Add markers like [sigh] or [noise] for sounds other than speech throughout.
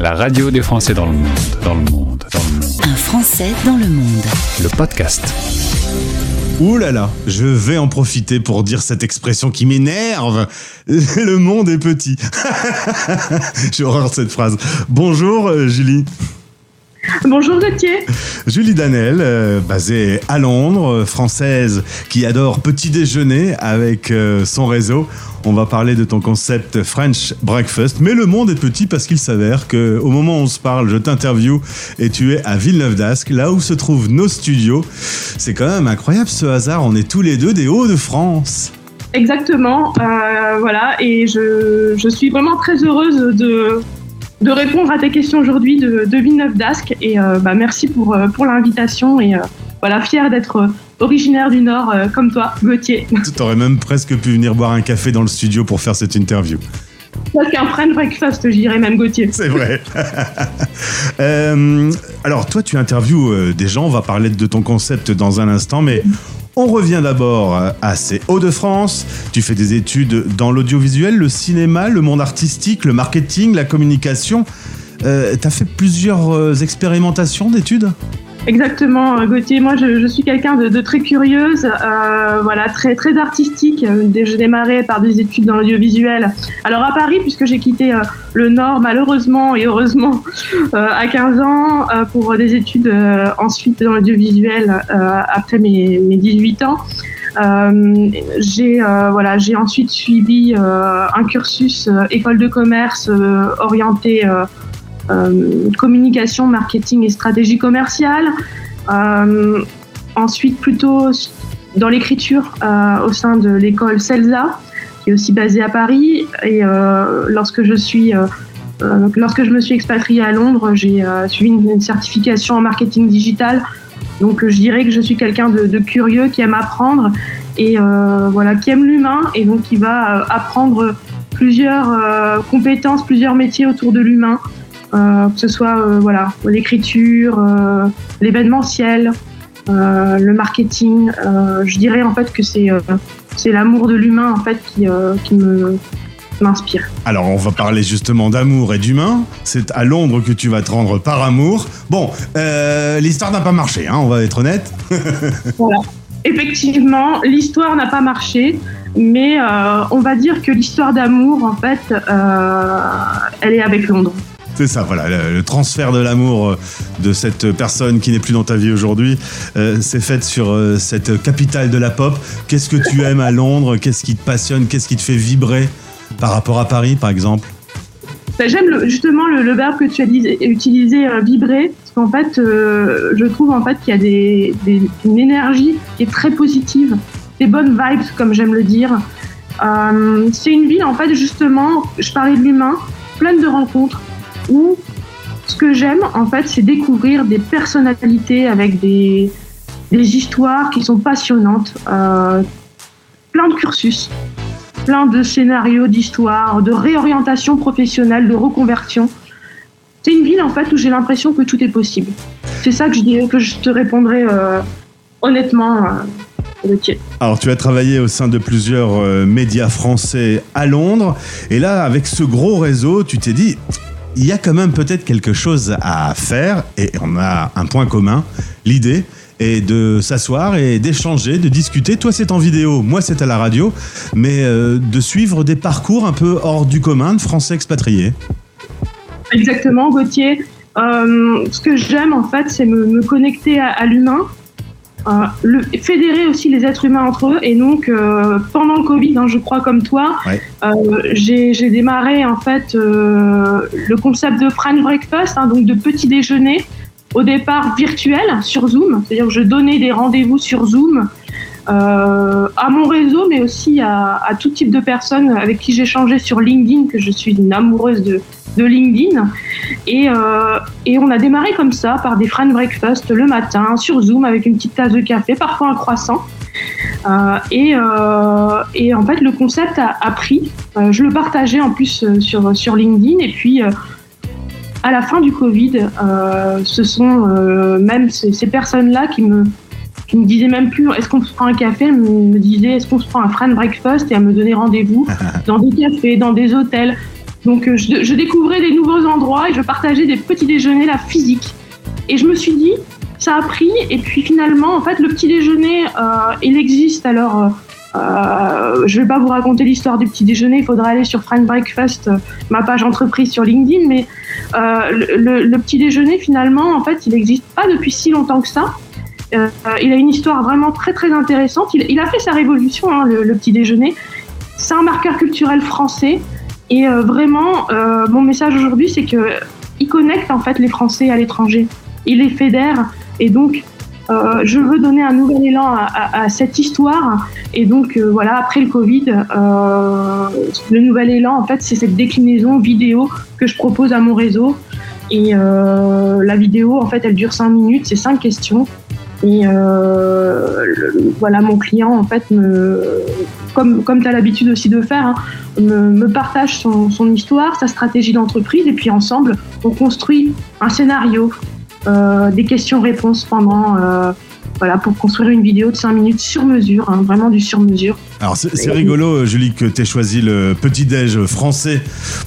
La radio des Français dans le monde, dans le monde, dans le monde. Un Français dans le monde. Le podcast. Ouh là là, je vais en profiter pour dire cette expression qui m'énerve. [laughs] Le monde est petit. [laughs] J'ai horreur de cette phrase. Bonjour euh, Julie. Bonjour Gauthier. Julie Danel, euh, basée à Londres, euh, française, qui adore petit déjeuner avec euh, son réseau. On va parler de ton concept French Breakfast. Mais le monde est petit parce qu'il s'avère que au moment où on se parle, je t'interview et tu es à Villeneuve d'Ascq, là où se trouvent nos studios. C'est quand même incroyable ce hasard. On est tous les deux des Hauts-de-France. Exactement, euh, voilà, et je, je suis vraiment très heureuse de, de répondre à tes questions aujourd'hui de, de Villeneuve d'Ascq. Et euh, bah, merci pour, euh, pour l'invitation. Et euh, voilà, fière d'être originaire du Nord euh, comme toi, Gauthier. [laughs] Tu aurais même presque pu venir boire un café dans le studio pour faire cette interview. Parce qu'un French breakfast, je dirais même Gauthier. C'est vrai. [laughs] Euh, alors, toi, tu interviews des gens. On va parler de ton concept dans un instant, mais on revient d'abord à ces Hauts-de-France. Tu fais des études dans l'audiovisuel, le cinéma, le monde artistique, le marketing, la communication. Euh, tu as fait plusieurs euh, expérimentations d'études? Exactement, euh, Gauthier. Moi, je, je suis quelqu'un de, très curieuse, euh, voilà, très très artistique. Euh, J'ai démarré par des études dans l'audiovisuel. Alors à Paris, puisque j'ai quitté le Nord malheureusement et heureusement [laughs] à 15 ans pour des études ensuite dans l'audiovisuel après mes, mes 18 ans. J'ai voilà, j'ai ensuite suivi un cursus école de commerce orienté communication, marketing et stratégie commerciale. Euh, ensuite, plutôt dans l'écriture euh, au sein de l'école CELSA, qui est aussi basée à Paris. Et euh, lorsque je suis euh, euh, lorsque je me suis expatriée à Londres, j'ai euh, suivi une, certification en marketing digital. Donc, euh, je dirais que je suis quelqu'un de, curieux qui aime apprendre et euh, voilà, qui aime l'humain et donc qui va euh, apprendre plusieurs euh, compétences, plusieurs métiers autour de l'humain euh, que ce soit euh, voilà l'écriture, euh, l'événementiel, euh, le marketing. Euh, je dirais en fait que c'est euh, c'est l'amour de l'humain en fait qui, euh, qui me m'inspire. Alors, on va parler justement d'amour et d'humain. C'est à Londres que tu vas te rendre par amour. Bon, euh, l'histoire n'a pas marché, hein, on va être honnête. [laughs] Voilà. Effectivement, l'histoire n'a pas marché, mais euh, on va dire que l'histoire d'amour en fait, euh, elle est avec Londres. C'est ça, voilà, le, transfert de l'amour euh, de cette personne qui n'est plus dans ta vie aujourd'hui, euh, c'est fait sur euh, cette capitale de la pop. Qu'est-ce que tu aimes à Londres? Qu'est-ce qui te passionne? Qu'est-ce qui te fait vibrer par rapport à Paris, par exemple? Ben, J'aime justement le, verbe que tu as utilisé, euh, vibrer, parce qu'en fait, je trouve en fait qu'il y a une énergie qui est très positive, des bonnes vibes, comme j'aime le dire. C'est une ville en fait justement, je parlais de l'humain, pleine de rencontres, où ce que j'aime en fait, c'est découvrir des personnalités avec des, des histoires qui sont passionnantes, euh, plein de cursus plein de scénarios d'histoire, de réorientation professionnelle, de reconversion. C'est une ville en fait où j'ai l'impression que tout est possible. C'est ça que je te répondrai euh, honnêtement, euh. Alors, tu as travaillé au sein de plusieurs euh, médias français à Londres, et là, avec ce gros réseau, tu t'es dit, il y a quand même peut-être quelque chose à faire, et on a un point commun, l'idée est de s'asseoir et d'échanger, de discuter. Toi, c'est en vidéo, moi, c'est à la radio, mais euh, de suivre des parcours un peu hors du commun de Français expatriés. Exactement, Gauthier. Euh, ce que j'aime en fait, c'est me, connecter à, l'humain, le, fédérer aussi les êtres humains entre eux. Et donc, euh, pendant le Covid, hein, je crois comme toi, Ouais. euh, j'ai démarré en fait euh, le concept de French Breakfast, hein, donc de petit déjeuner, au départ virtuel sur Zoom. C'est-à-dire que je donnais des rendez-vous sur Zoom euh, à mon réseau, mais aussi à, tout type de personnes avec qui j'échangeais sur LinkedIn, que je suis une amoureuse de, LinkedIn. Et, euh, et on a démarré comme ça, par des friend breakfast le matin, sur Zoom, avec une petite tasse de café, parfois un croissant. Euh, et, en fait, le concept a, pris. Je le partageais en plus sur, LinkedIn. Et puis, à la fin du Covid, ce sont même ces personnes-là qui me, qui me disaient même plus est-ce qu'on se prend un café Elles me, me disaient est-ce qu'on se prend un friend breakfast et à me donner rendez-vous [laughs] dans des cafés, dans des hôtels. Donc euh, je, je découvrais des nouveaux endroits et je partageais des petits déjeuners, la physique. Et je me suis dit, ça a pris. Et puis finalement, en fait, le petit déjeuner, euh, il existe. Alors, euh, euh, je vais pas vous raconter l'histoire du petit déjeuner. Il faudra aller sur Friend Breakfast, ma page entreprise sur LinkedIn. Mais euh, le, le- le petit déjeuner, finalement, en fait, il n'existe pas depuis si longtemps que ça. Euh, il a une histoire vraiment très très intéressante. Il, a fait sa révolution, hein, le, petit déjeuner. C'est un marqueur culturel français. Et euh, vraiment, euh, mon message aujourd'hui, c'est que il connecte en fait les Français à l'étranger. Il les fédère. Et donc, je veux donner un nouvel élan à, cette histoire. Et donc, voilà, après le Covid, le nouvel élan, en fait, c'est cette déclinaison vidéo que je propose à mon réseau. Et la vidéo, en fait, elle dure 5 minutes, c'est 5 questions. Et euh, voilà, mon client, en fait, me, comme, comme tu l'habitude aussi de faire, hein, me, partage son, son histoire, sa stratégie d'entreprise, et puis ensemble, on construit un scénario, euh, des questions-réponses pendant, euh, voilà, pour construire une vidéo de 5 minutes sur mesure, hein, vraiment du sur mesure. Alors c'est rigolo, Julie, que tu aies choisi le petit-déj français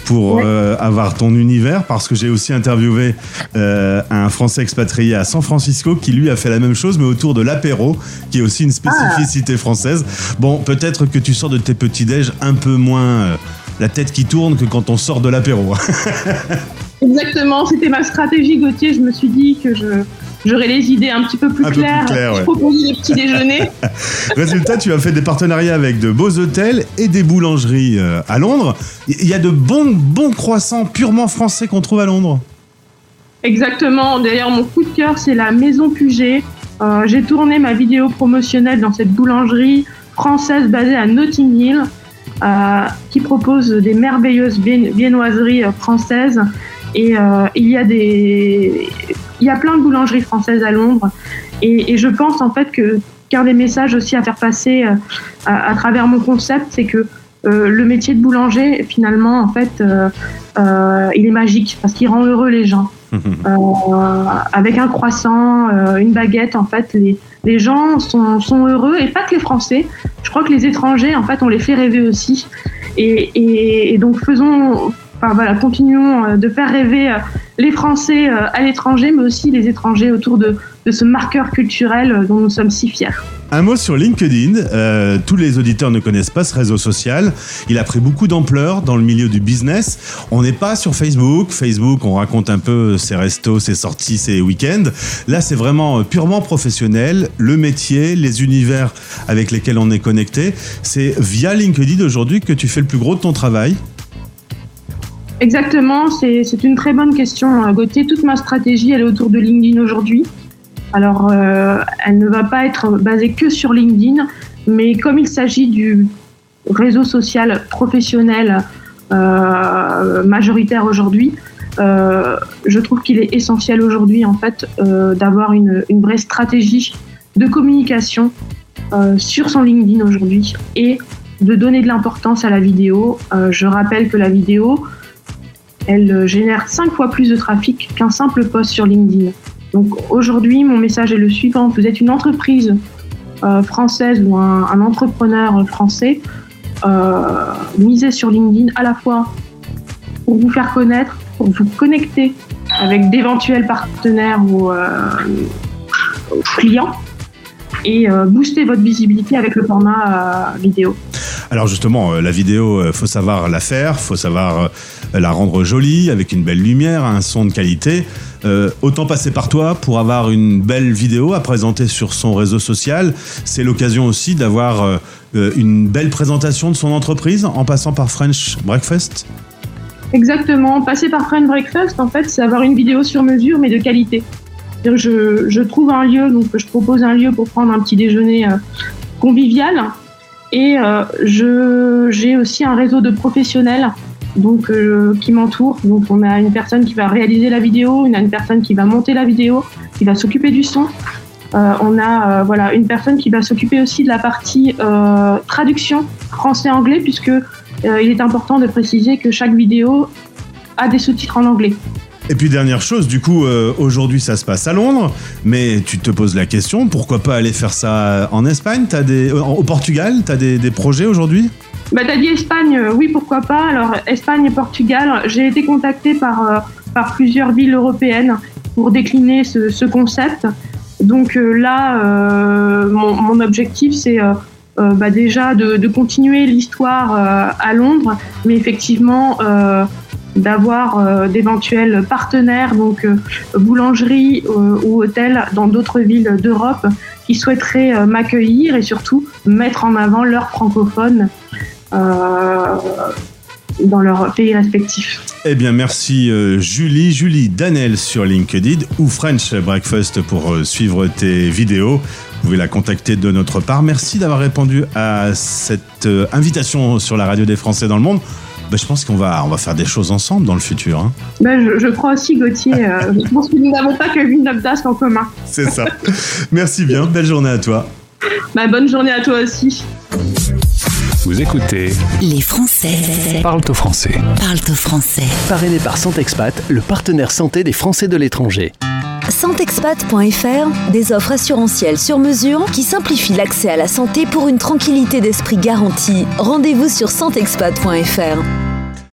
pour Ouais. euh, avoir ton univers, parce que j'ai aussi interviewé euh, un Français expatrié à San Francisco qui lui a fait la même chose, mais autour de l'apéro, qui est aussi une spécificité française. Bon, peut-être que tu sors de tes petits-déj un peu moins euh, la tête qui tourne que quand on sort de l'apéro. [laughs] Exactement, c'était ma stratégie, Gauthier. Je me suis dit que je, j'aurais les idées un petit peu plus Un peu plus claires. claires, Je ouais. proposais des petits déjeuners. [laughs] Résultat, tu as fait des partenariats avec de beaux hôtels et des boulangeries euh, à Londres. Il y a de bons, bons croissants purement français qu'on trouve à Londres. Exactement. D'ailleurs, mon coup de cœur, c'est la Maison Puget. Euh, j'ai tourné ma vidéo promotionnelle dans cette boulangerie française basée à Notting Hill, euh, qui propose des merveilleuses vien- viennoiseries françaises. Et euh, il y a des, il y a plein de boulangeries françaises à Londres. Et, et je pense en fait que qu'un des messages aussi à faire passer euh, à, à travers mon concept, c'est que euh, le métier de boulanger, finalement, en fait, euh, il est magique parce qu'il rend heureux les gens. [laughs] Avec un croissant, une baguette, en fait, les, les gens sont, sont heureux et pas que les Français. Je crois que les étrangers, en fait, on les fait rêver aussi. Et, et- et donc faisons, enfin voilà, continuons de faire rêver les Français euh, à l'étranger, mais aussi les étrangers autour de, ce marqueur culturel euh, dont nous sommes si fiers. Un mot sur LinkedIn. Euh, tous les auditeurs ne connaissent pas ce réseau social. Il a pris beaucoup d'ampleur dans le milieu du business. On n'est pas sur Facebook. Facebook, on raconte un peu ses restos, ses sorties, ses week-ends. Là, c'est vraiment purement professionnel. Le métier, les univers avec lesquels on est connecté. C'est via LinkedIn aujourd'hui que tu fais le plus gros de ton travail. Exactement, c'est une très bonne question, euh, Gauthier. Toute ma stratégie, elle est autour de LinkedIn aujourd'hui. Alors, euh, elle ne va pas être basée que sur LinkedIn, mais comme il s'agit du réseau social professionnel euh, majoritaire aujourd'hui, euh, je trouve qu'il est essentiel aujourd'hui, en fait, d'avoir une, une vraie stratégie de communication sur son LinkedIn aujourd'hui et de donner de l'importance à la vidéo. Je rappelle que la vidéo, elle euh, génère cinq fois plus de trafic qu'un simple post sur LinkedIn. Donc aujourd'hui, mon message est le suivant. Vous êtes une entreprise euh, française ou un, entrepreneur français, euh, misez sur LinkedIn à la fois pour vous faire connaître, pour vous connecter avec d'éventuels partenaires ou clients et booster votre visibilité avec le format vidéo. Alors justement, euh, la vidéo, euh, faut savoir la faire, faut savoir euh, la rendre jolie, avec une belle lumière, un son de qualité. Autant passer par toi pour avoir une belle vidéo à présenter sur son réseau social. C'est l'occasion aussi d'avoir une belle présentation de son entreprise en passant par French Breakfast. Exactement. Passer par Friend Breakfast, en fait, c'est avoir une vidéo sur mesure, mais de qualité. Je, je trouve un lieu, donc je propose un lieu pour prendre un petit déjeuner convivial. Et euh, je- j'ai aussi un réseau de professionnels donc, euh, qui m'entourent. Donc, on a une personne qui va réaliser la vidéo, on a une personne qui va monter la vidéo, qui va s'occuper du son. Euh, on a voilà, une personne qui va s'occuper aussi de la partie traduction français-anglais, puisque il est important de préciser que chaque vidéo a des sous-titres en anglais. Et puis dernière chose, du coup, euh, aujourd'hui ça se passe à Londres, mais tu te poses la question, pourquoi pas aller faire ça en Espagne? T'as des, euh, Au Portugal, tu as des, projets aujourd'hui? Bah, t'as dit Espagne, euh, oui, pourquoi pas. Alors, Espagne et Portugal, j'ai été contactée par, par plusieurs villes européennes pour décliner ce, ce concept. Donc là, mon, objectif, c'est bah, déjà de, continuer l'histoire à Londres, mais effectivement d'avoir euh, d'éventuels partenaires, donc euh, boulangeries euh, ou hôtels dans d'autres villes d'Europe qui souhaiteraient m'accueillir et surtout mettre en avant leurs francophones dans leur pays respectif. Eh bien, merci Julie. Julie Danel sur LinkedIn ou French Breakfast pour suivre tes vidéos. Vous pouvez la contacter de notre part. Merci d'avoir répondu à cette invitation sur la radio des Français dans le monde. Ben, je pense qu'on va, on va faire des choses ensemble dans le futur. hein. Ben, je, je crois aussi, Gauthier, euh, je pense que nous n'avons pas que une Updask en commun. C'est ça. merci bien. Belle journée à toi. Bah, bonne journée à toi aussi. Vous écoutez Les Français Parle au français. parlent au français. Parrainé par Santexpat, le partenaire santé des Français de l'étranger. Santexpat.fr, des offres assurantielles sur mesure qui simplifient l'accès à la santé pour une tranquillité d'esprit garantie. Rendez-vous sur santexpat.fr.